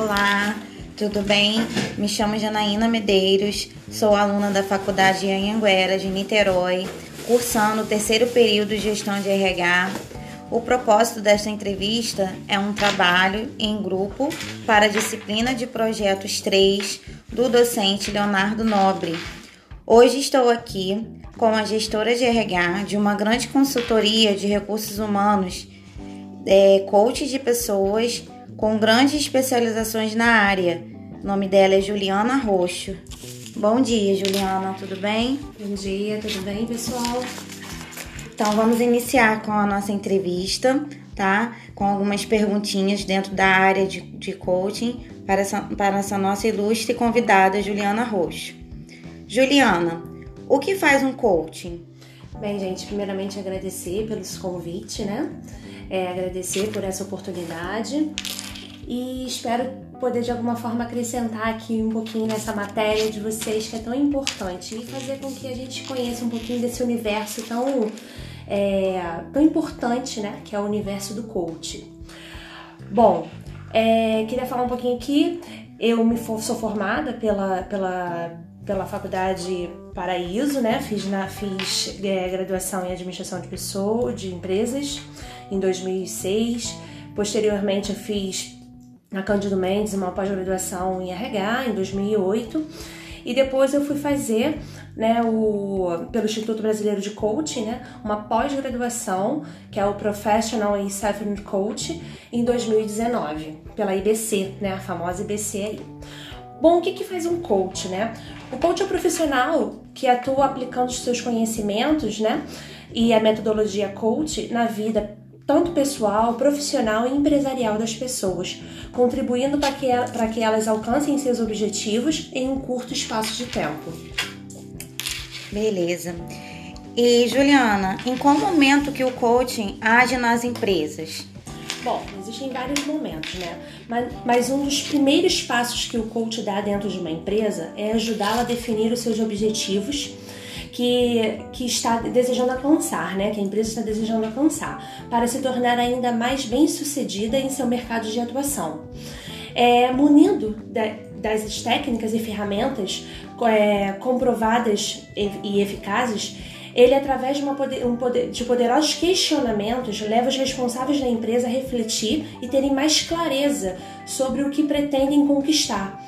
Olá, tudo bem? Me chamo Janaína Medeiros, sou aluna da Faculdade Anhanguera de Niterói, cursando o terceiro período de Gestão de RH. O propósito desta entrevista é um trabalho em grupo para a disciplina de projetos 3 do docente Leonardo Nobre. Hoje estou aqui com a gestora de RH de uma grande consultoria de recursos humanos, é, coach de pessoas com grandes especializações na área. O nome dela é Juliana Roxo. Bom dia, Juliana, tudo bem? Bom dia, tudo bem, pessoal? Então vamos iniciar com a nossa entrevista, tá? Com algumas perguntinhas dentro da área de, de coaching para essa, para essa nossa ilustre convidada, Juliana Roxo. Juliana, o que faz um coaching? Bem, gente, primeiramente agradecer pelos convites, né? É, agradecer por essa oportunidade e espero poder de alguma forma acrescentar aqui um pouquinho nessa matéria de vocês que é tão importante e fazer com que a gente conheça um pouquinho desse universo tão, é, tão importante, né? Que é o universo do coach. Bom, é, queria falar um pouquinho aqui. Eu me for, sou formada pela, pela, pela faculdade Paraíso, né? Fiz, na, fiz é, graduação em administração de pessoas, de empresas, em 2006. Posteriormente, eu fiz na Cândido Mendes uma pós-graduação em RH em 2008 e depois eu fui fazer né, o, pelo Instituto Brasileiro de Coaching, né, uma pós-graduação que é o Professional in Self Coach em 2019 pela IBC, né, a famosa IBC aí. Bom, o que, que faz um coach, né? O coach é um profissional que atua aplicando os seus conhecimentos, né, e a metodologia coach na vida tanto pessoal, profissional e empresarial das pessoas, contribuindo para que, para que elas alcancem seus objetivos em um curto espaço de tempo. Beleza. E Juliana, em qual momento que o coaching age nas empresas? Bom, existem vários momentos, né? Mas, mas, um dos primeiros passos que o coach dá dentro de uma empresa é ajudá-la a definir os seus objetivos que, que está desejando alcançar, né? Que a empresa está desejando alcançar, para se tornar ainda mais bem sucedida em seu mercado de atuação. É, munindo das técnicas e ferramentas é, comprovadas e, e eficazes, ele, através de, poder, um poder, de poderosos questionamentos, leva os responsáveis da empresa a refletir e terem mais clareza sobre o que pretendem conquistar,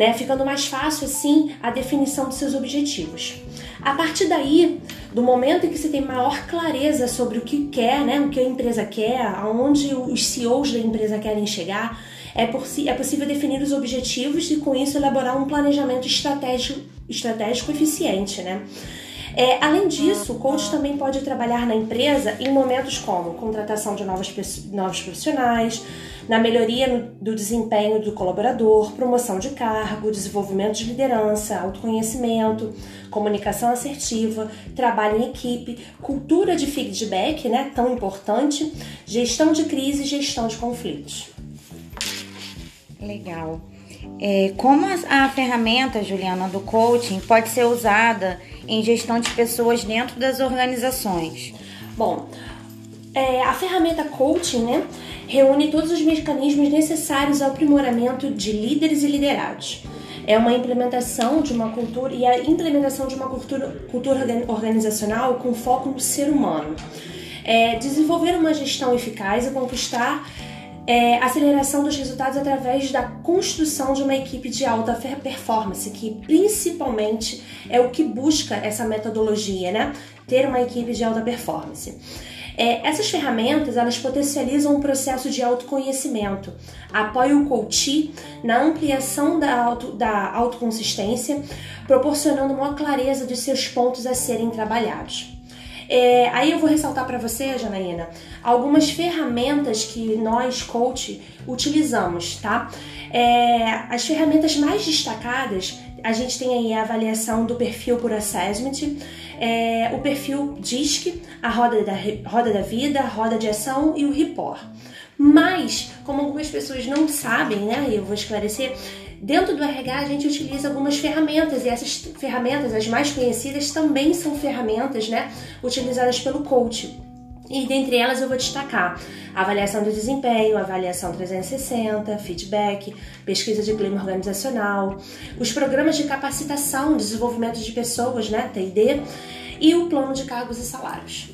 né? ficando mais fácil assim a definição de seus objetivos. A partir daí, do momento em que você tem maior clareza sobre o que quer, né, o que a empresa quer, aonde os CEOs da empresa querem chegar, é, é possível definir os objetivos e com isso elaborar um planejamento estratégico, estratégico eficiente, né? É, além disso, o coach também pode trabalhar na empresa em momentos como contratação de novos, novos profissionais, na melhoria do desempenho do colaborador, promoção de cargo, desenvolvimento de liderança, autoconhecimento, comunicação assertiva, trabalho em equipe, cultura de feedback, né, tão importante, gestão de crise e gestão de conflitos. Legal. É, como a, a ferramenta, Juliana, do coaching pode ser usada em gestão de pessoas dentro das organizações? Bom, é, a ferramenta coaching né, reúne todos os mecanismos necessários ao aprimoramento de líderes e liderados. É uma implementação de uma cultura e a implementação de uma cultura, cultura organizacional com foco no ser humano. É, desenvolver uma gestão eficaz e conquistar é, aceleração dos resultados através da construção de uma equipe de alta performance, que principalmente é o que busca essa metodologia, né? Ter uma equipe de alta performance. É, essas ferramentas elas potencializam o processo de autoconhecimento, apoiam o coach na ampliação da, auto, da autoconsistência, proporcionando uma clareza de seus pontos a serem trabalhados. É, aí eu vou ressaltar para você, Janaína, algumas ferramentas que nós, coach, utilizamos, tá? É, as ferramentas mais destacadas, a gente tem aí a avaliação do perfil por assessment, é, o perfil DISC, a roda da, roda da vida, a roda de ação e o report. Mas, como algumas pessoas não sabem, né, eu vou esclarecer, Dentro do RH, a gente utiliza algumas ferramentas e essas ferramentas, as mais conhecidas, também são ferramentas né, utilizadas pelo coach. E dentre elas eu vou destacar avaliação de desempenho, avaliação 360, feedback, pesquisa de clima organizacional, os programas de capacitação, desenvolvimento de pessoas, né, TD, e o plano de cargos e salários.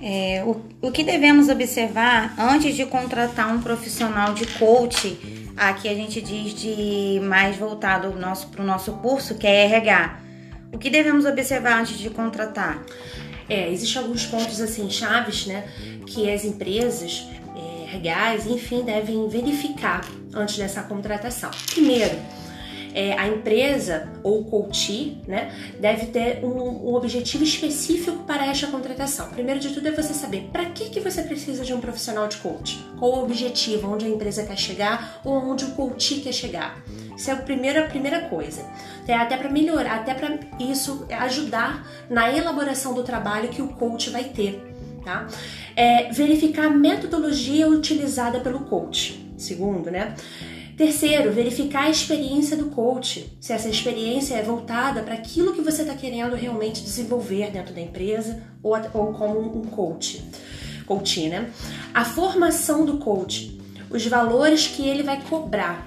É, o, o que devemos observar antes de contratar um profissional de coach, aqui a gente diz de mais voltado para o nosso, nosso curso, que é RH. O que devemos observar antes de contratar? É, existem alguns pontos assim chaves, né, que as empresas, é, RHs, enfim, devem verificar antes dessa contratação. Primeiro, é, a empresa ou o coach né, deve ter um, um, objetivo específico para esta contratação. Primeiro de tudo é você saber para que, que você precisa de um profissional de coach, qual o objetivo, onde a empresa quer chegar ou onde o coach quer chegar. Isso é a primeira, a primeira coisa. É até para melhorar, até para isso ajudar na elaboração do trabalho que o coach vai ter. Tá? É, verificar a metodologia utilizada pelo coach. Segundo, né? Terceiro, verificar a experiência do coach, se essa experiência é voltada para aquilo que você está querendo realmente desenvolver dentro da empresa ou, ou como um coach. Coach, né? A formação do coach, os valores que ele vai cobrar,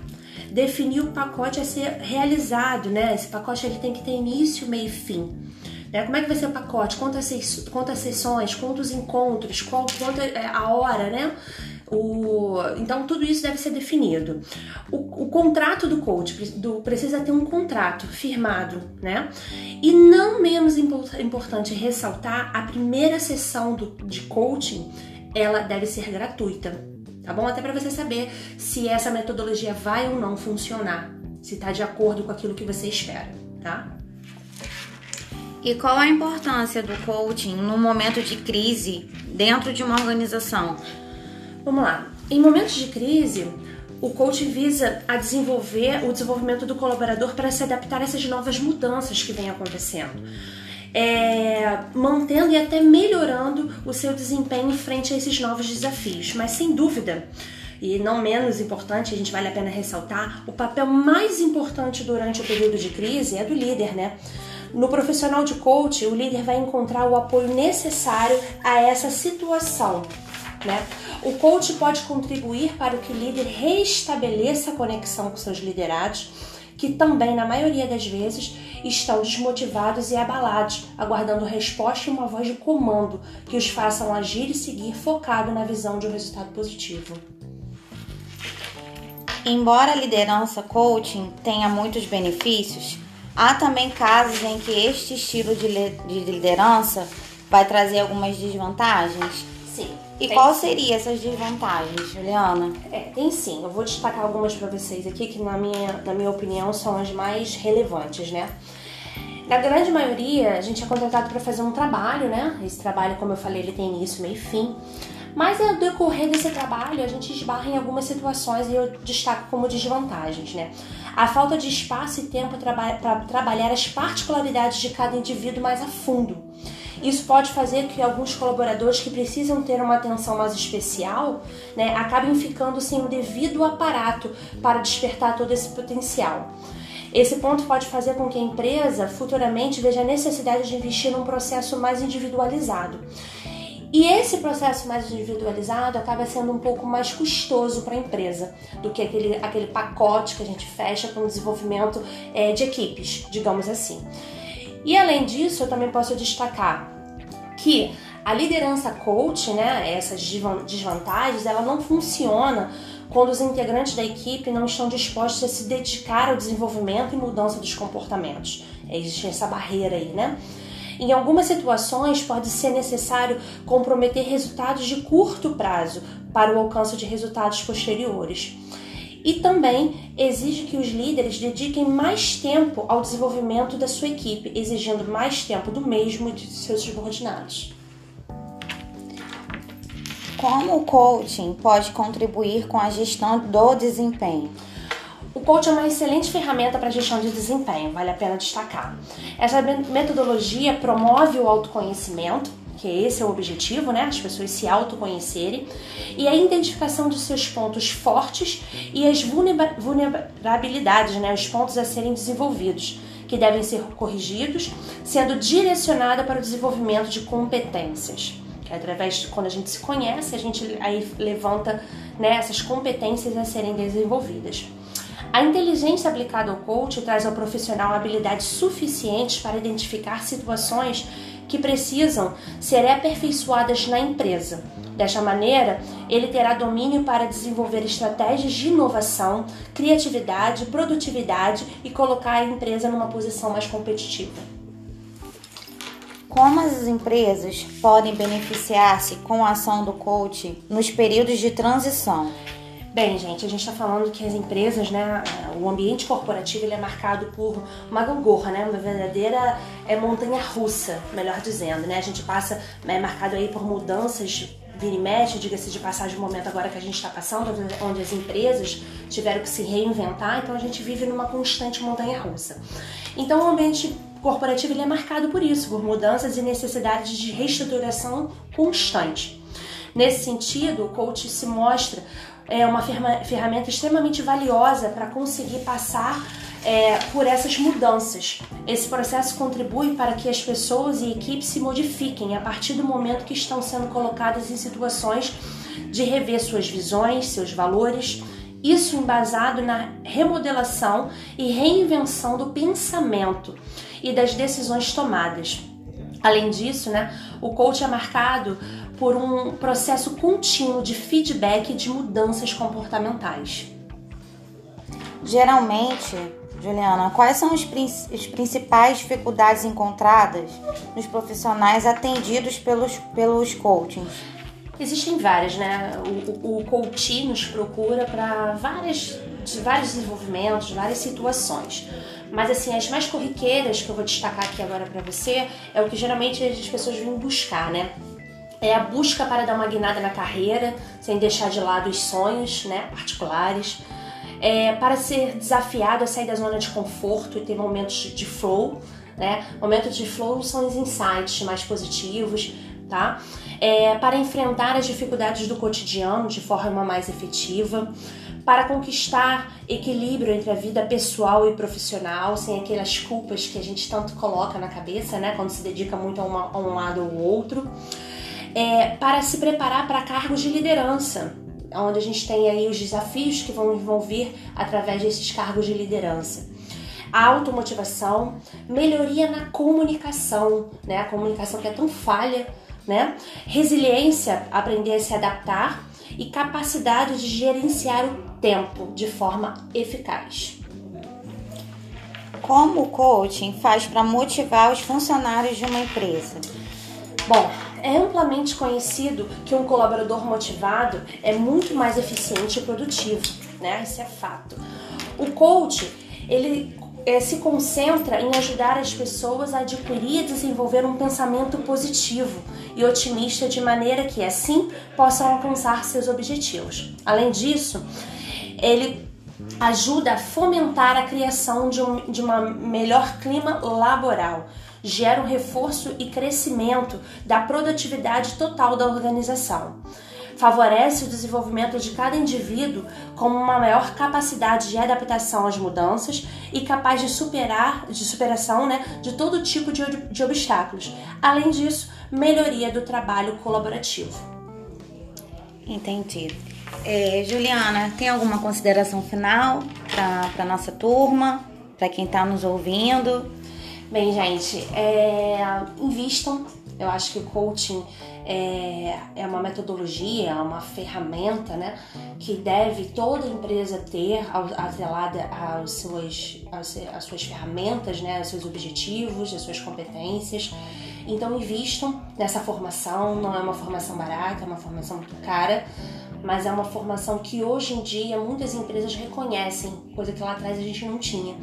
definir o pacote a ser realizado, né? Esse pacote ele tem que ter início, meio e fim. Né? Como é que vai ser o pacote? Quantas, quantas sessões, quantos encontros, qual, quanto é a hora, né? O, então, tudo isso deve ser definido. O, o contrato do coach do, precisa ter um contrato firmado, né? E não menos importante ressaltar, a primeira sessão do, de coaching ela deve ser gratuita, tá bom? Até para você saber se essa metodologia vai ou não funcionar, se está de acordo com aquilo que você espera, tá? E qual a importância do coaching no momento de crise dentro de uma organização? Vamos lá. Em momentos de crise, o coach visa a desenvolver o desenvolvimento do colaborador para se adaptar a essas novas mudanças que vêm acontecendo. É, mantendo e até melhorando o seu desempenho frente a esses novos desafios. Mas sem dúvida, e não menos importante, a gente vale a pena ressaltar, o papel mais importante durante o período de crise é do líder, né? No profissional de coach, o líder vai encontrar o apoio necessário a essa situação né? O coach pode contribuir para que o líder restabeleça a conexão com seus liderados, que também, na maioria das vezes, estão desmotivados e abalados, aguardando resposta e uma voz de comando que os façam agir e seguir focado na visão de um resultado positivo. Embora a liderança coaching tenha muitos benefícios, há também casos em que este estilo de liderança vai trazer algumas desvantagens. E tem qual seria essas desvantagens, Juliana? É, tem sim. Eu vou destacar algumas para vocês aqui que na minha, na minha opinião são as mais relevantes, né? Na grande maioria, a gente é contratado para fazer um trabalho, né? Esse trabalho, como eu falei, ele tem início, meio e fim. Mas ao decorrer desse trabalho, a gente esbarra em algumas situações e eu destaco como desvantagens, né? A falta de espaço e tempo para trabalhar as particularidades de cada indivíduo mais a fundo. Isso pode fazer que alguns colaboradores que precisam ter uma atenção mais especial né, acabem ficando sem o devido aparato para despertar todo esse potencial. Esse ponto pode fazer com que a empresa futuramente veja a necessidade de investir num processo mais individualizado. E esse processo mais individualizado acaba sendo um pouco mais custoso para a empresa do que aquele, aquele pacote que a gente fecha com o desenvolvimento é, de equipes, digamos assim. E além disso, eu também posso destacar que a liderança coach, né, essas desvantagens, ela não funciona quando os integrantes da equipe não estão dispostos a se dedicar ao desenvolvimento e mudança dos comportamentos. Existe essa barreira aí, né? Em algumas situações, pode ser necessário comprometer resultados de curto prazo para o alcance de resultados posteriores. E também exige que os líderes dediquem mais tempo ao desenvolvimento da sua equipe, exigindo mais tempo do mesmo e de seus subordinados. Como o coaching pode contribuir com a gestão do desempenho? O coaching é uma excelente ferramenta para a gestão de desempenho, vale a pena destacar. Essa metodologia promove o autoconhecimento, que esse é o objetivo, né? As pessoas se autoconhecerem, e a identificação dos seus pontos fortes e as vulnerabilidades, né? Os pontos a serem desenvolvidos, que devem ser corrigidos, sendo direcionada para o desenvolvimento de competências. Que é através de quando a gente se conhece, a gente aí levanta né, essas competências a serem desenvolvidas. A inteligência aplicada ao coach traz ao profissional habilidades suficientes para identificar situações que precisam ser aperfeiçoadas na empresa. Desta maneira, ele terá domínio para desenvolver estratégias de inovação, criatividade, produtividade e colocar a empresa numa posição mais competitiva. Como as empresas podem beneficiar-se com a ação do coach nos períodos de transição? Bem, gente, a gente está falando que as empresas, né, o ambiente corporativo ele é marcado por uma gangorra, né, uma verdadeira é, montanha russa, melhor dizendo, né, a gente passa, é marcado aí por mudanças vira e mexe, diga-se de passagem, o momento agora que a gente está passando, onde as empresas tiveram que se reinventar, então a gente vive numa constante montanha russa. Então o ambiente corporativo ele é marcado por isso, por mudanças e necessidades de reestruturação constante. Nesse sentido, o coach se mostra é uma ferramenta extremamente valiosa para conseguir passar é, por essas mudanças. Esse processo contribui para que as pessoas e equipes se modifiquem a partir do momento que estão sendo colocadas em situações de rever suas visões, seus valores. Isso embasado na remodelação e reinvenção do pensamento e das decisões tomadas. Além disso, né, o coach é marcado por um processo contínuo de feedback e de mudanças comportamentais. Geralmente, Juliana, quais são as, principais dificuldades encontradas nos profissionais atendidos pelos, pelos coachings? Existem várias, né? O, o, o coaching nos procura para várias, vários desenvolvimentos, várias situações. Mas assim, as mais corriqueiras que eu vou destacar aqui agora para você é o que geralmente as pessoas vêm buscar, né? É a busca para dar uma guinada na carreira, sem deixar de lado os sonhos né, particulares, é, para ser desafiado a sair da zona de conforto e ter momentos de flow. Né? Momentos de flow são os insights mais positivos, tá? É, para enfrentar as dificuldades do cotidiano de forma mais efetiva, para conquistar equilíbrio entre a vida pessoal e profissional, sem aquelas culpas que a gente tanto coloca na cabeça, né? Quando se dedica muito a, uma, a um lado ou outro é, para se preparar para cargos de liderança, onde a gente tem aí os desafios que vão, vão vir através desses cargos de liderança. Automotivação, melhoria na comunicação, né? A comunicação que é tão falha, né? Resiliência, aprender a se adaptar e capacidade de gerenciar o tempo de forma eficaz. Como o coaching faz para motivar os funcionários de uma empresa? Bom, é amplamente conhecido que um colaborador motivado é muito mais eficiente e produtivo, né? Isso é fato. O coach, ele é, se concentra em ajudar as pessoas a adquirir e desenvolver um pensamento positivo e otimista de maneira que assim possam alcançar seus objetivos. Além disso, ele ajuda a fomentar a criação de um de uma melhor clima laboral gera um reforço e crescimento da produtividade total da organização. Favorece o desenvolvimento de cada indivíduo com uma maior capacidade de adaptação às mudanças e capaz de superar, de superação né, de todo tipo de, de obstáculos. Além disso, melhoria do trabalho colaborativo. Entendi. É, Juliana, tem alguma consideração final para a nossa turma, para quem está nos ouvindo? Bem, gente, é, invistam. Eu acho que o coaching é, é uma metodologia, é uma ferramenta, né, que deve toda empresa ter atrelada às suas, às, suas ferramentas, né, aos seus objetivos, às suas competências. Então, invistam nessa formação. Não é uma formação barata, é uma formação muito cara mas é uma formação que hoje em dia muitas empresas reconhecem, coisa que lá atrás a gente não tinha.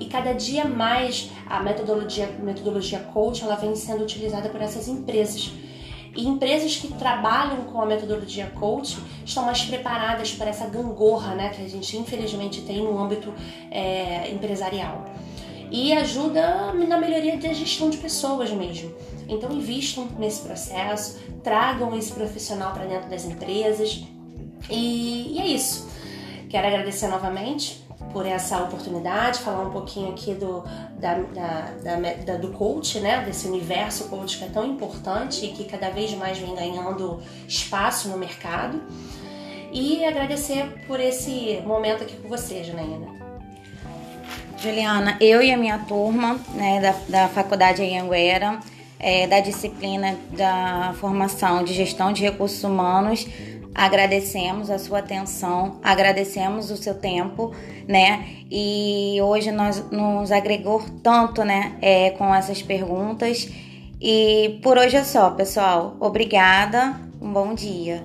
E cada dia mais a metodologia, metodologia coach ela vem sendo utilizada por essas empresas. E empresas que trabalham com a metodologia coach estão mais preparadas para essa gangorra né, que a gente infelizmente tem no âmbito é, empresarial. E ajuda na melhoria da gestão de pessoas mesmo. Então invistam nesse processo, tragam esse profissional para dentro das empresas. E, e é isso. Quero agradecer novamente por essa oportunidade, falar um pouquinho aqui do, da, da, da, do coach, né? Desse universo coach que é tão importante e que cada vez mais vem ganhando espaço no mercado. E agradecer por esse momento aqui com você, Janaína. Juliana, eu e a minha turma né, da, da Faculdade Anhanguera, é, da disciplina da formação de gestão de recursos humanos, agradecemos a sua atenção, agradecemos o seu tempo, né? E hoje nós nos agregou tanto, né, é, com essas perguntas. E por hoje é só, pessoal. Obrigada, um bom dia.